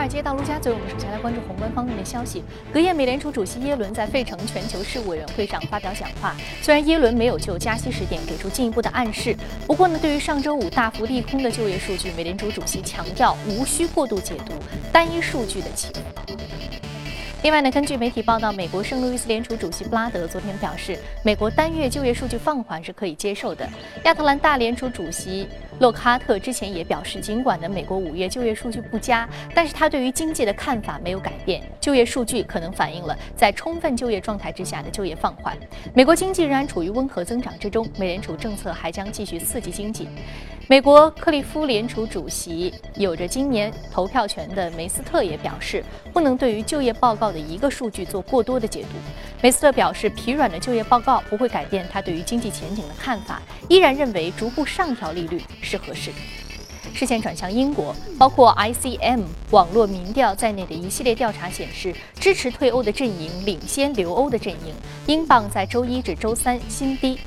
华尔街到陆家嘴，我们首先来关注宏观方面的消息。隔夜，美联储主席耶伦在费城全球事务委员会上发表讲话。虽然耶伦没有就加息时点给出进一步的暗示，不过呢，对于上周五大幅利空的就业数据，美联储主席强调无需过度解读单一数据的起伏。另外呢，根据媒体报道，美国圣路易斯联储主席布拉德昨天表示，美国单月就业数据放缓是可以接受的。亚特兰大联储主席洛克哈特之前也表示，尽管呢美国五月就业数据不佳，但是他对于经济的看法没有改变，就业数据可能反映了在充分就业状态之下的就业放缓。美国经济仍然处于温和增长之中，美联储政策还将继续刺激经济。美国克利夫联储主席有着今年投票权的梅斯特也表示，不能对于就业报告的一个数据做过多的解读。梅斯特表示，疲软的就业报告不会改变他对于经济前景的看法，依然认为逐步上调利率是合适的。视线转向英国，包括 ICM 网络民调在内的一系列调查显示，支持退欧的阵营领先留欧的阵营，英镑在周一至周三新低。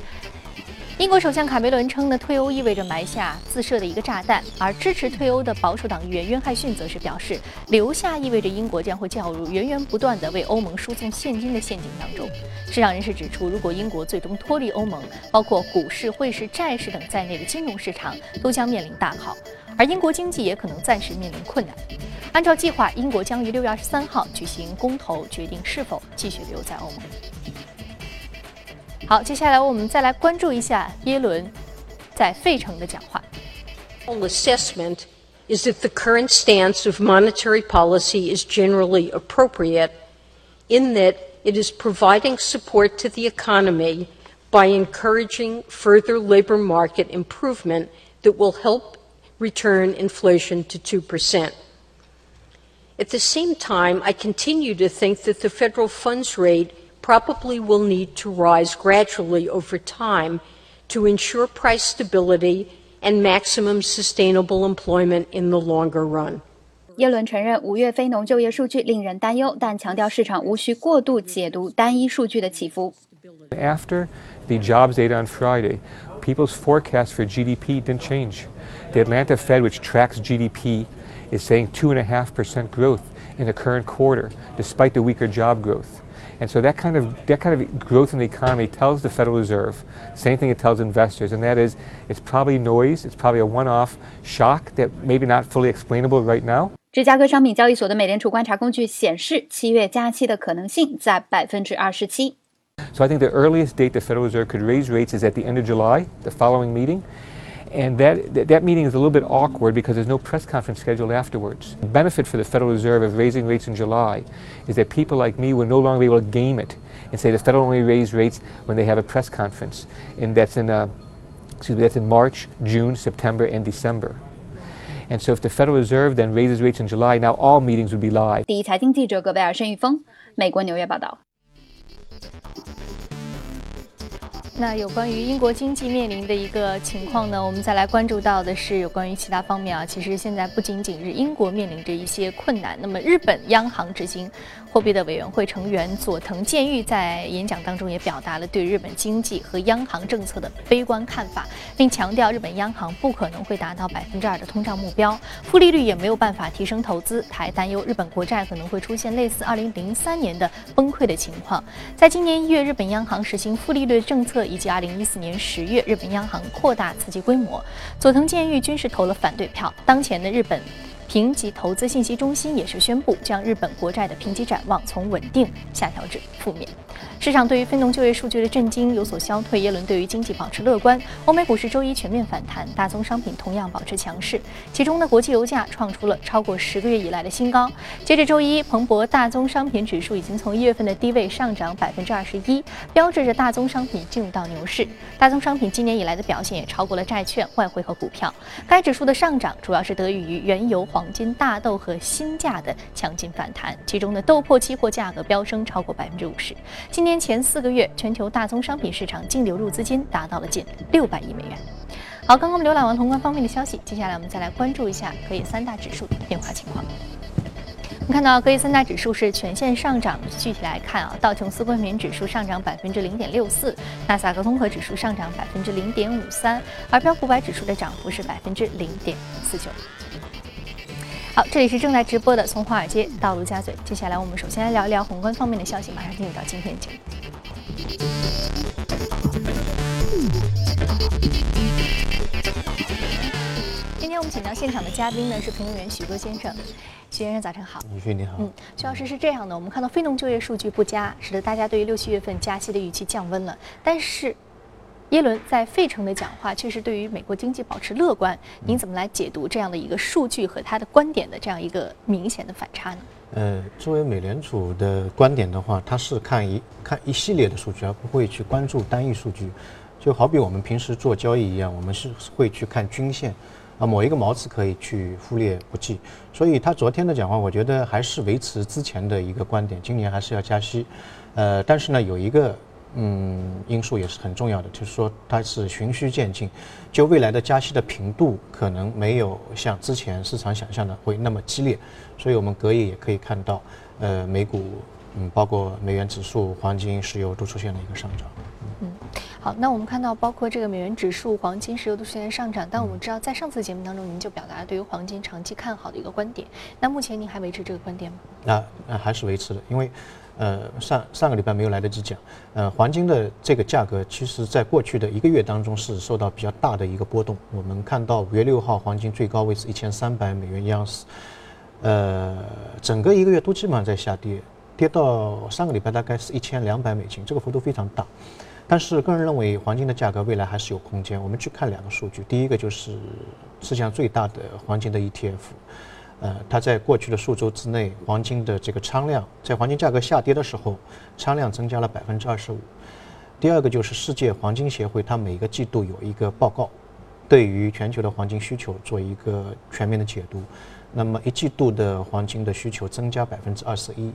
英国首相卡梅伦称呢，退欧意味着埋下自设的一个炸弹，而支持退欧的保守党议员约翰逊则是表示，留下意味着英国将会掉入源源不断的为欧盟输送现金的陷阱当中。市场人士指出，如果英国最终脱离欧盟，包括股市、汇市、债市等在内的金融市场都将面临大考，而英国经济也可能暂时面临困难。按照计划，英国将于六月二十三号举行公投，决定是否继续留在欧盟。好，接下来我们再来关注一下耶伦在费城的讲话。Assessment is that the current stance of monetary policy is generally appropriate, in that it is providing support to the economy by encouraging further labor market improvement that will help return inflation to 2%. At the same time, I continue to think that the federal funds rate probably will need to rise gradually over time to ensure price stability and maximum sustainable employment in the longer run. 耶伦承认五月非农就业数据令人担忧，但强调市场无需过度解读单一数据的起伏。After the jobs data on Friday, people's forecast for GDP didn't change. The Atlanta Fed, which tracks GDP, is saying two and a half percent growth in the current quarter, despite the weaker job growth. And so that kind of that kind of growth in the economy tells the Federal Reserve, same thing it tells investors, and that is it's probably noise, it's probably a one-off shock that maybe not fully explainable right now. 芝加哥商品交易所的美联储观察工具显示，七月加息的可能性在百分之二十七。So I think the earliest date the Federal Reserve could raise rates is at the end of July, the following meeting. And that, that meeting is a little bit awkward because there's no press conference scheduled afterwards. The benefit for the Federal Reserve of raising rates in July is that people like me will no longer be able to game it and say the Federal only raised rates when they have a press conference. And that's in, uh, excuse me, that's in March, June, September, and December. And so if the Federal Reserve then raises rates in July, now all meetings would be live. 第一财经记者葛贝尔、申玉峰，美国纽约报道。 那有关于英国经济面临的一个情况呢，我们再来关注到的是有关于其他方面啊。其实现在不仅仅是英国面临着一些困难，那么日本央行执行货币的委员会成员佐藤健裕在演讲当中也表达了对日本经济和央行政策的悲观看法，并强调日本央行不可能会达到百分之二的通胀目标，负利率也没有办法提升投资，他还担忧日本国债可能会出现类似二零零三年的崩溃的情况。在今年一月，日本央行实行负利率政策。以及2014年10月，日本央行扩大刺激规模，佐藤健裕均是投了反对票。当前的日本。评级投资信息中心也是宣布，将日本国债的评级展望从稳定下调至负面。市场对于非农就业数据的震惊有所消退，耶伦对于经济保持乐观。欧美股市周一全面反弹，大宗商品同样保持强势。其中呢，国际油价创出了超过十个月以来的新高。截至周一，彭博大宗商品指数已经从一月份的低位上涨百分之二十一，标志着大宗商品进入到牛市。大宗商品今年以来的表现也超过了债券、外汇和股票。该指数的上涨主要是得益于原油、黄。金、大豆和锌价的强劲反弹，其中的豆粕期货价格飙升超过百分之五十。今年前四个月，全球大宗商品市场净流入资金达到了近六百亿美元。好，刚刚我们浏览完宏观方面的消息，接下来我们再来关注一下可以三大指数的变化情况。我们看到，隔夜三大指数是全线上涨。具体来看啊，道琼斯工业平指数上涨百分之零点六四，纳斯达克综合指数上涨百分之零点五三，而标普百指数的涨幅是百分之零点四九。好，这里是正在直播的，从华尔街到陆家嘴。接下来我们首先来聊一聊宏观方面的消息，马上进入到今天的节目。今天我们请到现场的嘉宾呢是评论员许戈先生，许先生早晨好。李旭你好。嗯，徐老师是这样的，我们看到非农就业数据不佳，使得大家对于六七月份加息的预期降温了，但是。耶伦在费城的讲话确实对于美国经济保持乐观，您怎么来解读这样的一个数据和他的观点的这样一个明显的反差呢？呃，作为美联储的观点的话，它是看一看一系列的数据，而不会去关注单一数据。就好比我们平时做交易一样，我们是会去看均线，啊，某一个毛刺可以去忽略不计。所以他昨天的讲话，我觉得还是维持之前的一个观点，今年还是要加息。呃，但是呢，有一个。嗯，因素也是很重要的，就是说它是循序渐进，就未来的加息的频度可能没有像之前市场想象的会那么激烈，所以我们隔夜也可以看到，呃，美股，嗯，包括美元指数、黄金、石油都出现了一个上涨。嗯，好，那我们看到包括这个美元指数、黄金、石油都出现上涨，但我们知道在上次节目当中您就表达了对于黄金长期看好的一个观点，那目前您还维持这个观点吗？那那还是维持的，因为。呃，上上个礼拜没有来得及讲，呃，黄金的这个价格，其实在过去的一个月当中是受到比较大的一个波动。我们看到五月六号黄金最高位是一千三百美元一盎司，呃，整个一个月都基本上在下跌，跌到上个礼拜大概是一千两百美金，这个幅度非常大。但是个人认为黄金的价格未来还是有空间。我们去看两个数据，第一个就是世界上最大的黄金的 ETF。呃，它在过去的数周之内，黄金的这个仓量，在黄金价格下跌的时候，仓量增加了百分之二十五。第二个就是世界黄金协会，它每个季度有一个报告，对于全球的黄金需求做一个全面的解读。那么一季度的黄金的需求增加百分之二十一，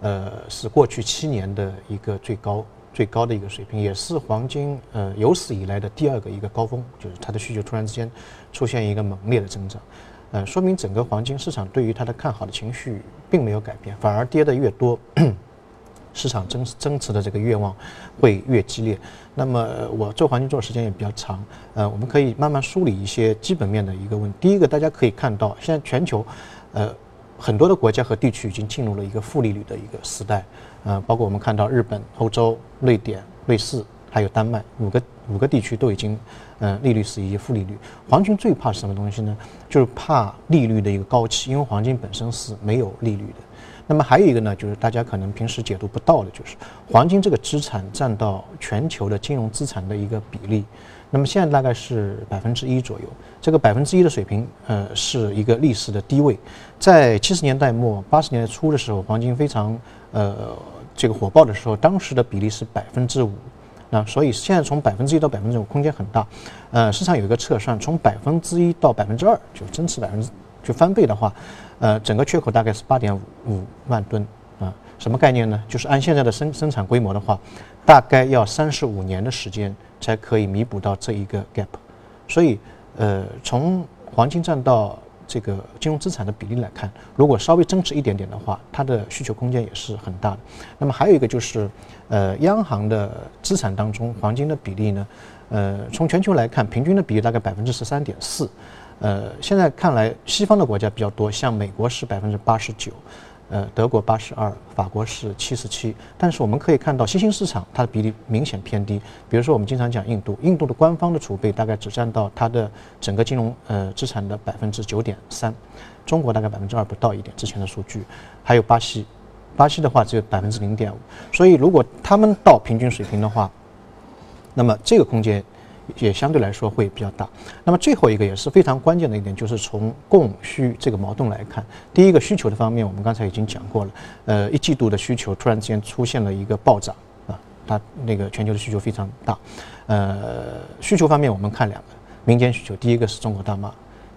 呃，是过去七年的一个最高最高的一个水平，也是黄金呃有史以来的第二个一个高峰，就是它的需求突然之间出现一个猛烈的增长。呃，说明整个黄金市场对于它的看好的情绪并没有改变，反而跌的越多，市场增增持的这个愿望会越激烈。那么我做黄金做的时间也比较长，呃，我们可以慢慢梳理一些基本面的一个问题。第一个，大家可以看到，现在全球，呃，很多的国家和地区已经进入了一个负利率的一个时代，呃，包括我们看到日本、欧洲、瑞典、瑞士。还有丹麦五个五个地区都已经，呃，利率是一些负利率。黄金最怕什么东西呢？就是怕利率的一个高企，因为黄金本身是没有利率的。那么还有一个呢，就是大家可能平时解读不到的，就是黄金这个资产占到全球的金融资产的一个比例。那么现在大概是百分之一左右，这个百分之一的水平，呃，是一个历史的低位。在七十年代末八十年代初的时候，黄金非常呃这个火爆的时候，当时的比例是百分之五。那所以现在从百分之一到百分之五空间很大，呃，市场有一个测算，从百分之一到百分之二就增持百分之就翻倍的话，呃，整个缺口大概是八点五五万吨啊，什么概念呢？就是按现在的生生产规模的话，大概要三十五年的时间才可以弥补到这一个 gap，所以呃，从黄金占到。这个金融资产的比例来看，如果稍微增持一点点的话，它的需求空间也是很大的。那么还有一个就是，呃，央行的资产当中，黄金的比例呢，呃，从全球来看，平均的比例大概百分之十三点四。呃，现在看来，西方的国家比较多，像美国是百分之八十九。呃，德国八十二，法国是七十七，但是我们可以看到新兴市场它的比例明显偏低。比如说我们经常讲印度，印度的官方的储备大概只占到它的整个金融呃资产的百分之九点三，中国大概百分之二不到一点，之前的数据。还有巴西，巴西的话只有百分之零点五，所以如果他们到平均水平的话，那么这个空间。也相对来说会比较大。那么最后一个也是非常关键的一点，就是从供需这个矛盾来看，第一个需求的方面，我们刚才已经讲过了。呃，一季度的需求突然之间出现了一个暴涨啊，它那个全球的需求非常大。呃，需求方面我们看两个民间需求，第一个是中国大妈，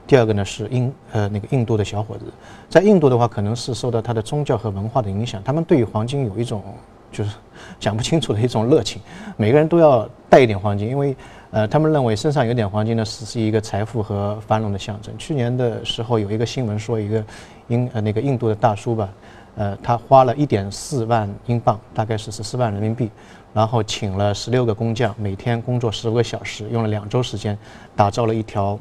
第二个呢是印呃那个印度的小伙子，在印度的话可能是受到他的宗教和文化的影响，他们对于黄金有一种就是讲不清楚的一种热情，每个人都要带一点黄金，因为。呃，他们认为身上有点黄金呢，是是一个财富和繁荣的象征。去年的时候有一个新闻说，一个印呃那个印度的大叔吧，呃，他花了一点四万英镑，大概是十四万人民币，然后请了十六个工匠，每天工作十五个小时，用了两周时间，打造了一条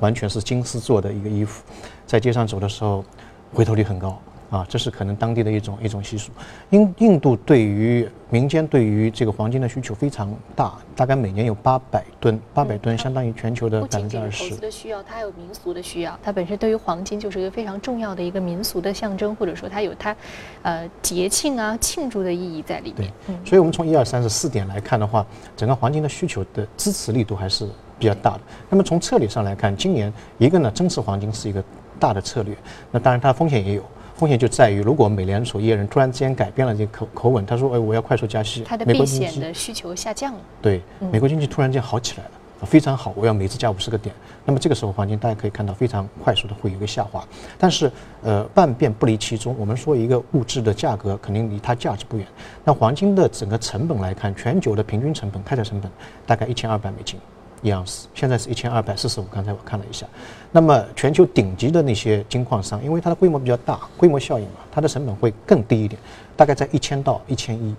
完全是金丝做的一个衣服。在街上走的时候，回头率很高。啊，这是可能当地的一种一种习俗。印印度对于民间对于这个黄金的需求非常大，大概每年有八百吨，八百吨相当于全球的百分之二十。投资的需要，它还有民俗的需要。它本身对于黄金就是一个非常重要的一个民俗的象征，或者说它有它，呃，节庆啊庆祝的意义在里面。对，所以我们从一二三四四点来看的话，整个黄金的需求的支持力度还是比较大的。那么从策略上来看，今年一个呢，增持黄金是一个大的策略，那当然它风险也有。风险就在于，如果美联储业人突然之间改变了这个口口吻，他说：“哎，我要快速加息。”它的避险的需求下降了。对，美国经济突然间好起来了，非常好，我要每次加五十个点。那么这个时候，黄金大家可以看到非常快速的会有一个下滑。但是，呃，万变不离其宗。我们说一个物质的价格肯定离它价值不远。那黄金的整个成本来看，全球的平均成本、开采成本大概一千二百美金。一盎司现在是一千二百四十五，刚才我看了一下。那么全球顶级的那些金矿商，因为它的规模比较大，规模效应嘛，它的成本会更低一点，大概在一千到一千一。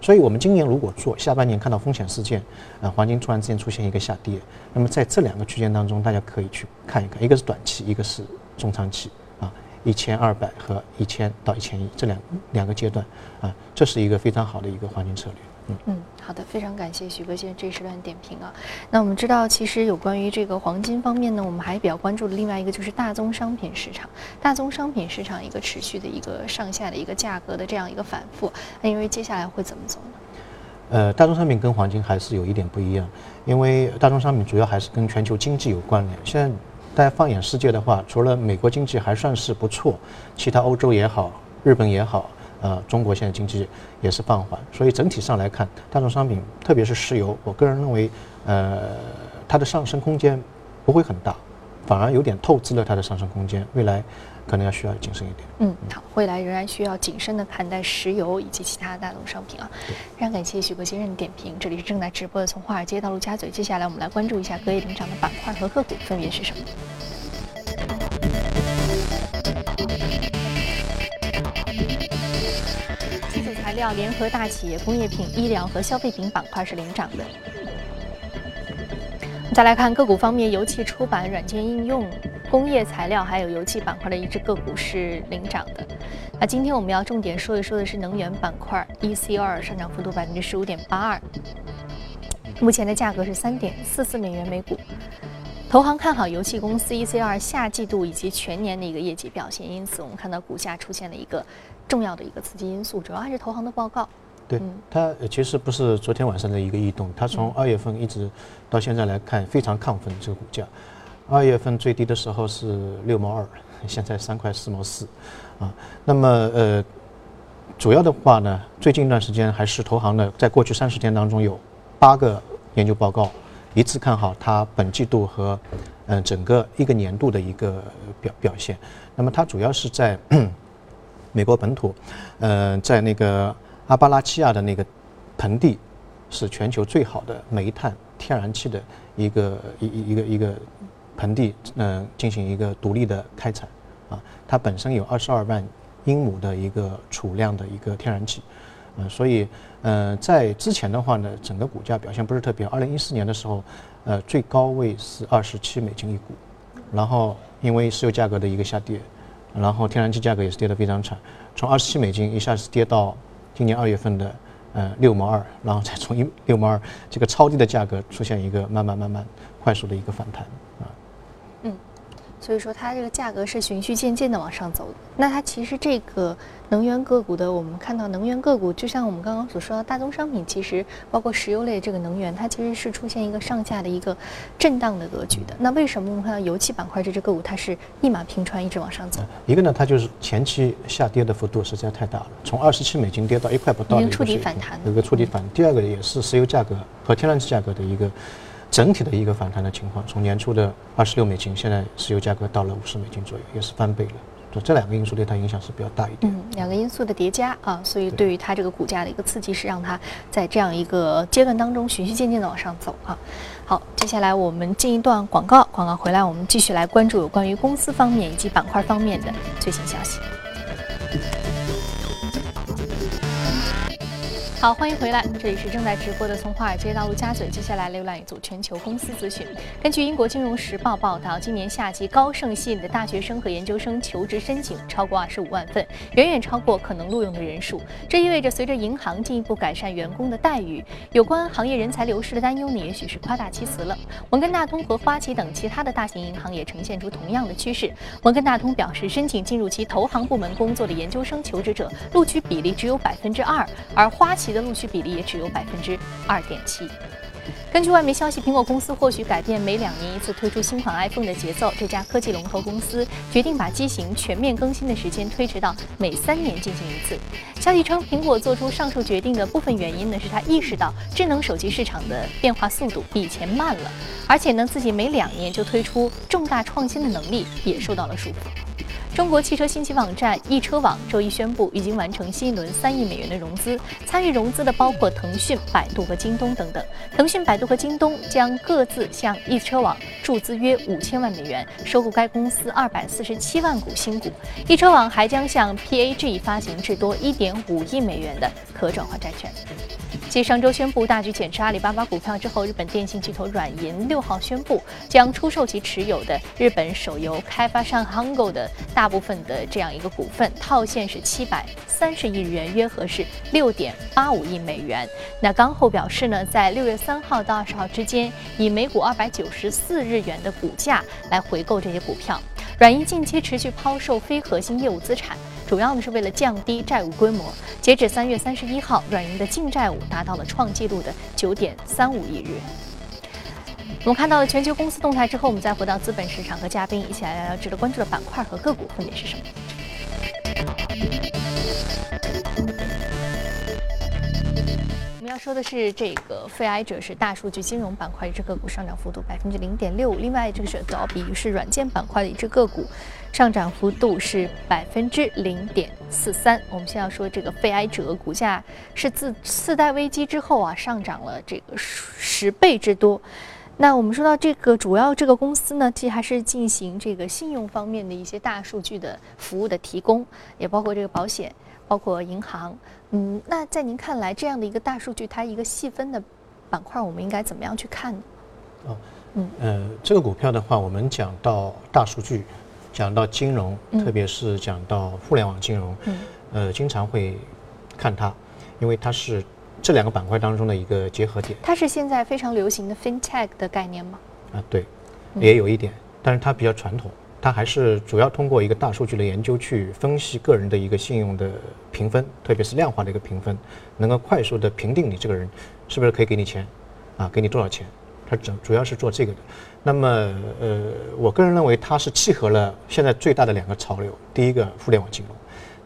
所以我们今年如果做下半年看到风险事件，啊，黄金突然之间出现一个下跌，那么在这两个区间当中，大家可以去看一看，一个是短期，一个是中长期，啊，一千二百和一千到一千一这两两个阶段，啊，这是一个非常好的一个黄金策略。嗯，好的，非常感谢徐哥先生这一时段点评啊。那我们知道，其实有关于这个黄金方面呢，我们还比较关注的另外一个就是大宗商品市场。大宗商品市场一个持续的一个上下的一个价格的这样一个反复，那因为接下来会怎么走呢？呃，大宗商品跟黄金还是有一点不一样，因为大宗商品主要还是跟全球经济有关联。现在大家放眼世界的话，除了美国经济还算是不错，其他欧洲也好，日本也好。呃，中国现在经济也是放缓，所以整体上来看，大宗商品，特别是石油，我个人认为，呃，它的上升空间不会很大，反而有点透支了它的上升空间，未来可能要需要谨慎一点。嗯，好，未来仍然需要谨慎的看待石油以及其他大宗商品啊。非常感谢许哥先生的点评，这里是正在直播的从华尔街到陆家嘴，接下来我们来关注一下隔夜领涨的板块和个股分别是什么。料、联合大企业、工业品、医疗和消费品板块是领涨的。再来看个股方面，油气、出版、软件应用、工业材料还有油气板块的一只个股是领涨的。那今天我们要重点说一说的是能源板块，ECR 上涨幅度百分之十五点八二，目前的价格是三点四四美元每股。投行看好油气公司 ECR 下季度以及全年的一个业绩表现，因此我们看到股价出现了一个。重要的一个刺激因素，主要还是投行的报告。对它其实不是昨天晚上的一个异动，它从二月份一直到现在来看非常亢奋这个股价。二月份最低的时候是六毛二，现在三块四毛四，啊，那么呃，主要的话呢，最近一段时间还是投行的，在过去三十天当中有八个研究报告一致看好它本季度和嗯整个一个年度的一个表表现。那么它主要是在。美国本土，呃，在那个阿巴拉契亚的那个盆地，是全球最好的煤炭、天然气的一个一一一个一个盆地，嗯，进行一个独立的开采，啊，它本身有二十二万英亩的一个储量的一个天然气，嗯，所以，呃，在之前的话呢，整个股价表现不是特别好。二零一四年的时候，呃，最高位是二十七美金一股，然后因为石油价格的一个下跌。然后天然气价格也是跌得非常惨，从二十七美金一下子跌到今年二月份的呃六毛二，然后再从一六毛二这个超低的价格出现一个慢慢慢慢快速的一个反弹。所以说它这个价格是循序渐进的往上走的。那它其实这个。能源个股的，我们看到能源个股，就像我们刚刚所说的大宗商品，其实包括石油类这个能源，它其实是出现一个上下的一个震荡的格局的。那为什么我们看到油气板块这只个股它是一马平川，一直往上走？一个呢，它就是前期下跌的幅度实在太大了，从二十七美金跌到一块不到，已经触底反弹，有个触底反。第二个也是石油价格和天然气价格的一个整体的一个反弹的情况，从年初的二十六美金，现在石油价格到了五十美金左右，也是翻倍了。就这两个因素对它影响是比较大一点。嗯，两个因素的叠加啊，所以对于它这个股价的一个刺激是让它在这样一个阶段当中循序渐进的往上走啊。好，接下来我们进一段广告，广告回来我们继续来关注有关于公司方面以及板块方面的最新消息。好，欢迎回来，这里是正在直播的从华尔街到陆家嘴。接下来浏览一组全球公司资讯。根据英国金融时报报道，今年夏季高盛吸引的大学生和研究生求职申请超过二十五万份，远远超过可能录用的人数。这意味着随着银行进一步改善员工的待遇，有关行业人才流失的担忧呢，也许是夸大其词了。摩根大通和花旗等其他的大型银行也呈现出同样的趋势。摩根大通表示，申请进入其投行部门工作的研究生求职者录取比例只有百分之二，而花旗。其的录取比例也只有百分之二点七。根据外媒消息，苹果公司或许改变每两年一次推出新款 iPhone 的节奏。这家科技龙头公司决定把机型全面更新的时间推迟到每三年进行一次。消息称，苹果做出上述决定的部分原因呢，是他意识到智能手机市场的变化速度比以前慢了，而且呢，自己每两年就推出重大创新的能力也受到了束缚。中国汽车信息网站易车网周一宣布，已经完成新一轮三亿美元的融资。参与融资的包括腾讯、百度和京东等等。腾讯、百度和京东将各自向易车网注资约五千万美元，收购该公司二百四十七万股新股。易车网还将向 PAG 发行至多一点五亿美元的可转换债券。继上周宣布大举减持阿里巴巴股票之后，日本电信巨头软银六号宣布将出售其持有的日本手游开发商 Hango 的大部分的这样一个股份，套现是七百三十亿日元，约合是六点八五亿美元。那刚后表示呢，在六月三号到二十号之间，以每股二百九十四日元的股价来回购这些股票。软银近期持续抛售非核心业务资产。主要呢是为了降低债务规模。截止三月三十一号，软银的净债务达到了创纪录的九点三五亿日。我们看到了全球公司动态之后，我们再回到资本市场和嘉宾一起来聊聊值得关注的板块和个股分别是什么。要说的是这个肺癌者是大数据金融板块一只个股上涨幅度百分之零点六，另外这个是倒比是软件板块的一只个股。上涨幅度是百分之零点四三。我们先要说这个肺癌者股价是自次贷危机之后啊上涨了这个十倍之多。那我们说到这个主要这个公司呢，其实还是进行这个信用方面的一些大数据的服务的提供，也包括这个保险，包括银行。嗯，那在您看来，这样的一个大数据，它一个细分的板块，我们应该怎么样去看呢？哦，嗯，呃，这个股票的话，我们讲到大数据。讲到金融，特别是讲到互联网金融，嗯呃，经常会看它，因为它是这两个板块当中的一个结合点。它是现在非常流行的 FinTech 的概念吗？啊，对，也有一点，但是它比较传统，它还是主要通过一个大数据的研究去分析个人的一个信用的评分，特别是量化的一个评分，能够快速的评定你这个人是不是可以给你钱，啊，给你多少钱，它主主要是做这个的。那么，呃，我个人认为它是契合了现在最大的两个潮流，第一个互联网金融，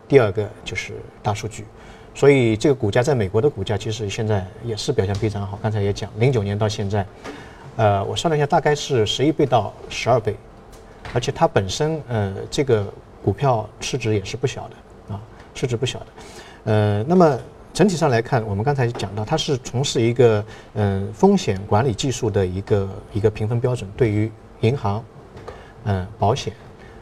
第二个就是大数据，所以这个股价在美国的股价其实现在也是表现非常好。刚才也讲，零九年到现在，呃，我算了一下，大概是十一倍到十二倍，而且它本身呃这个股票市值也是不小的啊，市值不小的，呃，那么。整体上来看，我们刚才讲到，它是从事一个嗯风险管理技术的一个一个评分标准。对于银行、嗯保险，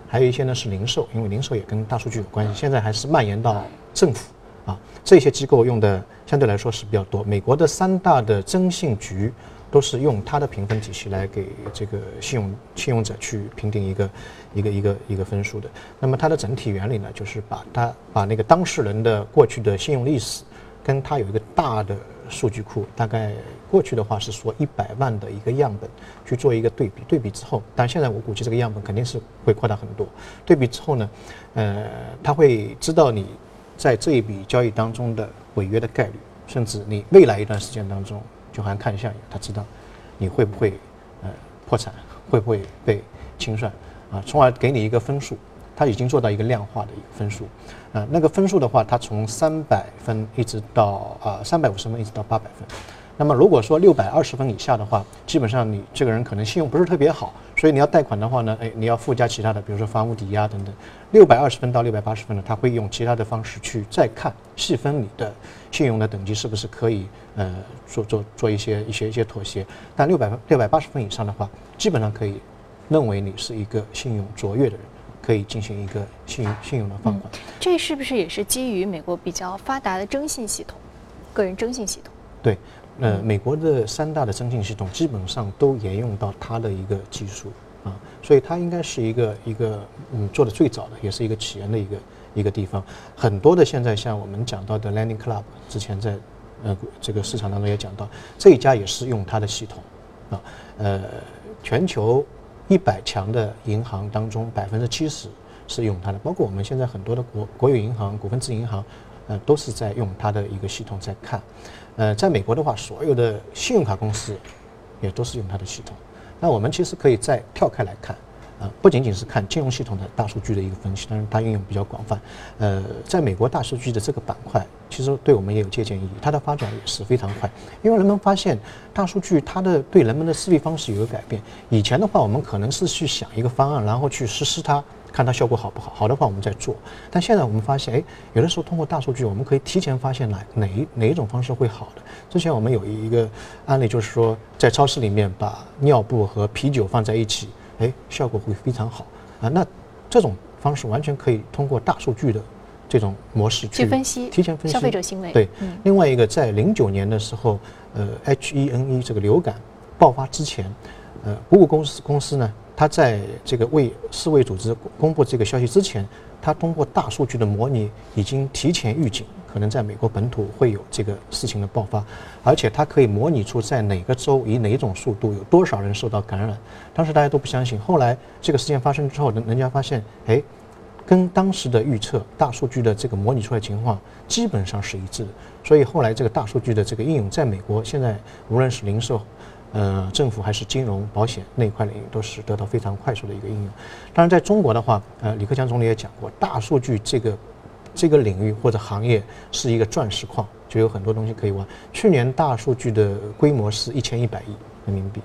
还有一些呢是零售，因为零售也跟大数据有关系。现在还是蔓延到政府啊，这些机构用的相对来说是比较多。美国的三大的征信局都是用它的评分体系来给这个信用信用者去评定一个一个一个一个分数的。那么它的整体原理呢，就是把它把那个当事人的过去的信用历史。跟它有一个大的数据库，大概过去的话是说一百万的一个样本去做一个对比，对比之后，但现在我估计这个样本肯定是会扩大很多。对比之后呢，呃，他会知道你在这一笔交易当中的违约的概率，甚至你未来一段时间当中，就好像看相一样，他知道你会不会呃破产，会不会被清算啊，从而给你一个分数。他已经做到一个量化的一个分数，啊，那个分数的话，它从三百分一直到啊三百五十分一直到八百分。那么如果说六百二十分以下的话，基本上你这个人可能信用不是特别好，所以你要贷款的话呢，哎，你要附加其他的，比如说房屋抵押等等。六百二十分到六百八十分呢，他会用其他的方式去再看细分你的信用的等级是不是可以呃做做做一些一些一些妥协。但六百分六百八十分以上的话，基本上可以认为你是一个信用卓越的人。可以进行一个信用信用的放款，这是不是也是基于美国比较发达的征信系统？个人征信系统。对，呃，美国的三大的征信系统基本上都沿用到它的一个技术啊，所以它应该是一个一个嗯做的最早的，也是一个起源的一个一个地方。很多的现在像我们讲到的 Lending Club，之前在呃这个市场当中也讲到，这一家也是用它的系统啊，呃，全球一百强的银行当中百分之七十是用它的，包括我们现在很多的国国有银行、股份制银行，呃，都是在用它的一个系统在看。呃，在美国的话，所有的信用卡公司也都是用它的系统。那我们其实可以再跳开来看，啊，不仅仅是看金融系统的大数据的一个分析，当然它应用比较广泛。呃，在美国大数据的这个板块，其实对我们也有借鉴意义，它的发展也是非常快。因为人们发现大数据它的对人们的思维方式有个改变。以前的话，我们可能是去想一个方案，然后去实施它。看它效果好不好，好的话我们再做。但现在我们发现，哎，有的时候通过大数据，我们可以提前发现哪哪一哪一种方式会好的。之前我们有一个案例，就是说在超市里面把尿布和啤酒放在一起，哎，效果会非常好啊。那这种方式完全可以通过大数据的这种模式去分析，提前分析消费者行为。对，另外一个在零九年的时候，呃，H1N1 这个流感爆发之前，呃，谷歌公司公司呢。它在这个为世卫组织公布这个消息之前，它通过大数据的模拟，已经提前预警可能在美国本土会有这个事情的爆发，而且它可以模拟出在哪个州以哪种速度有多少人受到感染。当时大家都不相信，后来这个事件发生之后，人人家发现，哎，跟当时的预测大数据的这个模拟出来情况基本上是一致的。所以后来这个大数据的这个应用在美国，现在无论是零售。呃，政府还是金融、保险那一块领域都是得到非常快速的一个应用。当然，在中国的话，呃，李克强总理也讲过，大数据这个这个领域或者行业是一个钻石矿，就有很多东西可以玩。去年大数据的规模是一千一百亿人民币，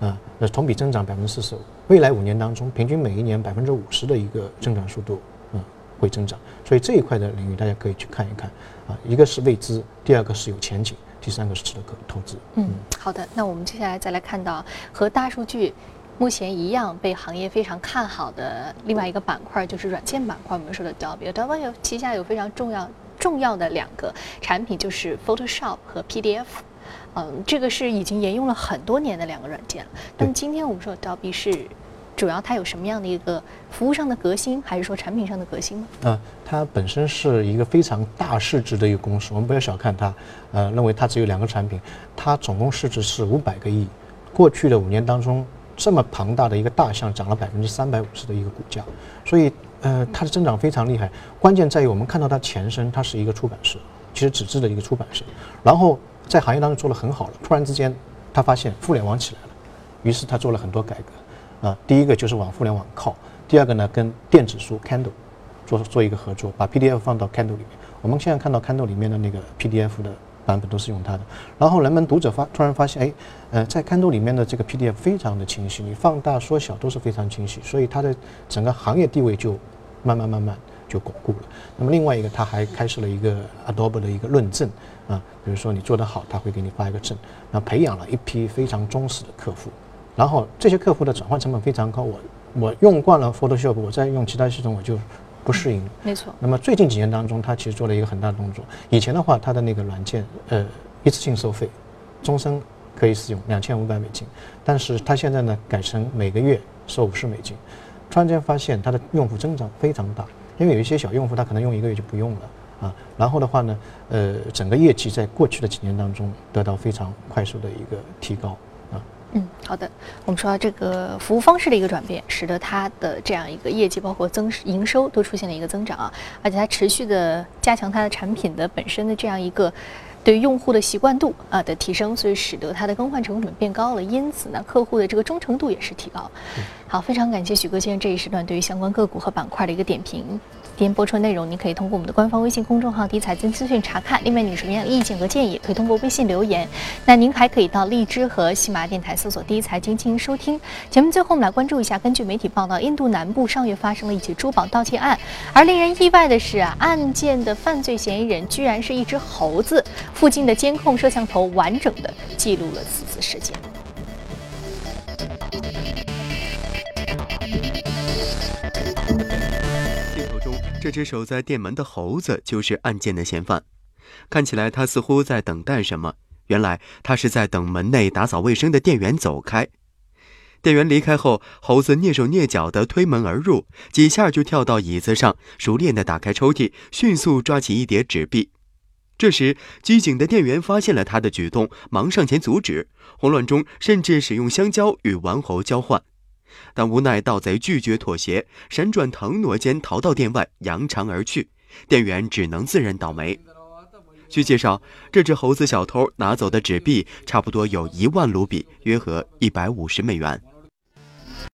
啊，那同比增长百分之四十五。未来五年当中，平均每一年百分之五十的一个增长速度，嗯，会增长。所以这一块的领域大家可以去看一看，啊，一个是未知，第二个是有前景。第三个是值得可投资。嗯，好的。那我们接下来再来看到和大数据目前一样被行业非常看好的另外一个板块，就是软件板块。我们说的 Adobe，Adobe 有旗下有非常重要重要的两个产品，就是 Photoshop 和 PDF。嗯，这个是已经沿用了很多年的两个软件了。那么今天我们说 Adobe 是。主要它有什么样的一个服务上的革新，还是说产品上的革新呢？啊，它本身是一个非常大市值的一个公司，我们不要小看它。呃，认为它只有两个产品，它总共市值是五百个亿。过去的五年当中，这么庞大的一个大象涨了百分之三百五十的一个股价，所以呃，它的增长非常厉害。关键在于我们看到它前身，它是一个出版社，其实纸质的一个出版社，然后在行业当中做得很好了。突然之间，他发现互联网起来了，于是他做了很多改革。啊，第一个就是往互联网靠，第二个呢，跟电子书 Kindle 做做一个合作，把 PDF 放到 Kindle 里面。我们现在看到 Kindle 里面的那个 PDF 的版本都是用它的。然后人们读者发突然发现，哎，呃，在刊读里面的这个 PDF 非常的清晰，你放大缩小都是非常清晰，所以它的整个行业地位就慢慢慢慢就巩固了。那么另外一个，它还开设了一个 Adobe 的一个论证啊，比如说你做得好，他会给你发一个证，那培养了一批非常忠实的客户。然后这些客户的转换成本非常高，我我用惯了 Photoshop，我再用其他系统我就不适应。没错。那么最近几年当中，他其实做了一个很大的动作。以前的话，他的那个软件呃一次性收费，终身可以使用两千五百美金，但是他现在呢改成每个月收五十美金。突然间发现他的用户增长非常大，因为有一些小用户他可能用一个月就不用了啊。然后的话呢，呃整个业绩在过去的几年当中得到非常快速的一个提高。嗯，好的。我们说到这个服务方式的一个转变，使得它的这样一个业绩，包括增营收都出现了一个增长啊，而且它持续的加强它的产品的本身的这样一个对用户的习惯度啊的提升，所以使得它的更换成本变高了，因此呢，客户的这个忠诚度也是提高。好，非常感谢许哥先生这一时段对于相关个股和板块的一个点评。今天播出内容，您可以通过我们的官方微信公众号“第一财经资讯”查看。另外，你有什么样的意见和建议，可以通过微信留言。那您还可以到荔枝和喜马电台搜索“第一财经”进行收听。节目最后，我们来关注一下，根据媒体报道，印度南部上月发生了一起珠宝盗窃案，而令人意外的是啊，案件的犯罪嫌疑人居然是一只猴子。附近的监控摄像头完整的记录了此次事件。这只守在店门的猴子就是案件的嫌犯。看起来他似乎在等待什么。原来他是在等门内打扫卫生的店员走开。店员离开后，猴子蹑手蹑脚地推门而入，几下就跳到椅子上，熟练地打开抽屉，迅速抓起一叠纸币。这时，机警的店员发现了他的举动，忙上前阻止。慌乱中，甚至使用香蕉与顽猴交换，但无奈盗贼拒绝妥协，闪转腾挪间逃到店外，扬长而去。店员只能自认倒霉。据介绍，这只猴子小偷拿走的纸币差不多有一万卢比，约合一百五十美元。